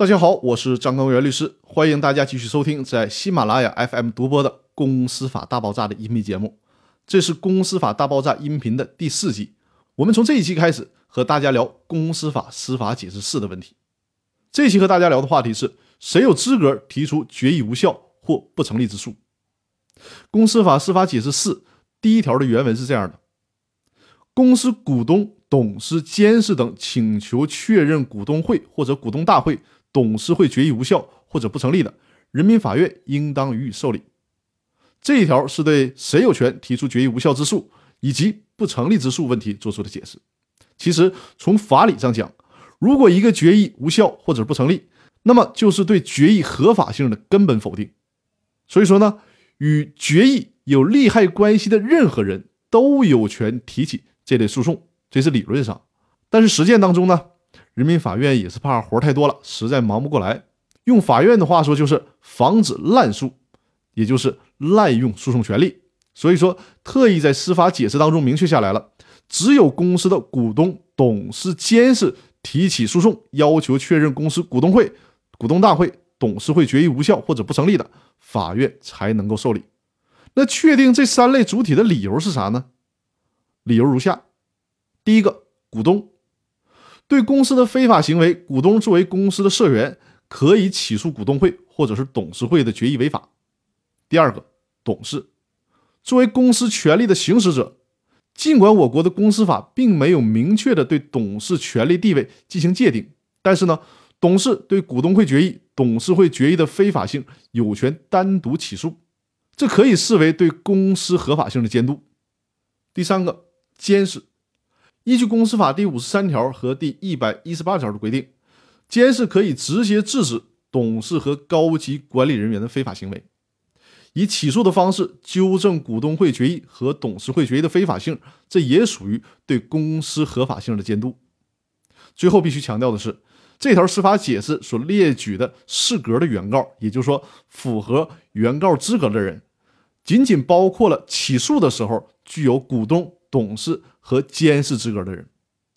大家好，我是张刚元律师，欢迎大家继续收听在喜马拉雅 FM 独播的《公司法大爆炸》的音频节目。这是《公司法大爆炸》音频的第四集。我们从这一期开始和大家聊《公司法司法解释四》的问题。这一期和大家聊的话题是：谁有资格提出决议无效或不成立之诉？《公司法司法解释四》第一条的原文是这样的：公司股东、董事、监事等请求确认股东会或者股东大会、董事会决议无效或者不成立的，人民法院应当予以受理。这一条是对谁有权提出决议无效之诉以及不成立之诉问题作出的解释。其实从法理上讲，如果一个决议无效或者不成立，那么就是对决议合法性的根本否定。所以说呢，与决议有利害关系的任何人都有权提起这类诉讼，这是理论上。但是实践当中呢，人民法院也是怕活太多了，实在忙不过来。用法院的话说，就是防止滥诉，也就是滥用诉讼权利。所以说，特意在司法解释当中明确下来了，只有公司的股东、董事、监事提起诉讼，要求确认公司股东会、股东大会、董事会决议无效或者不成立的，法院才能够受理。那确定这三类主体的理由是啥呢？理由如下：第一个，股东对公司的非法行为，股东作为公司的社员，可以起诉股东会或者是董事会的决议违法。第二个，董事作为公司权利的行使者，尽管我国的公司法并没有明确的对董事权利地位进行界定，但是呢，董事对股东会决议、董事会决议的非法性有权单独起诉，这可以视为对公司合法性的监督。第三个，监事依据公司法第五十三条和第一百一十八条的规定，监事可以直接制止董事和高级管理人员的非法行为。以起诉的方式纠正股东会决议和董事会决议的非法性，这也属于对公司合法性的监督。最后必须强调的是，这条司法解释所列举的适格的原告，也就是说符合原告资格的人，仅仅包括了起诉的时候具有股东、董事和监事资格的人。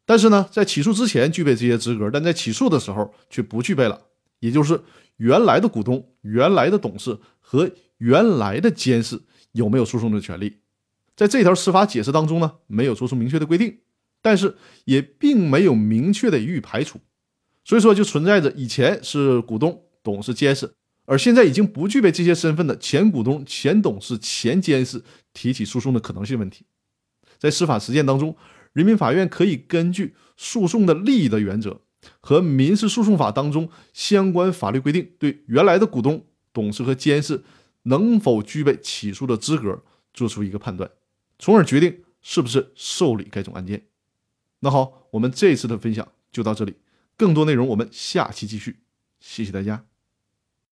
但是呢，在起诉之前具备这些资格，但在起诉的时候却不具备了，也就是原来的股东、原来的董事和。原来的监事有没有诉讼的权利，在这条司法解释当中呢，没有做出明确的规定，但是也并没有明确的予以排除，所以说就存在着以前是股东、董事、监事，而现在已经不具备这些身份的前股东、前董事、前监事提起诉讼的可能性问题。在司法实践当中，人民法院可以根据诉讼的利益的原则和民事诉讼法当中相关法律规定，对原来的股东、董事和监事。能否具备起诉的资格，做出一个判断，从而决定是不是受理该种案件。那好，我们这次的分享就到这里，更多内容我们下期继续，谢谢大家。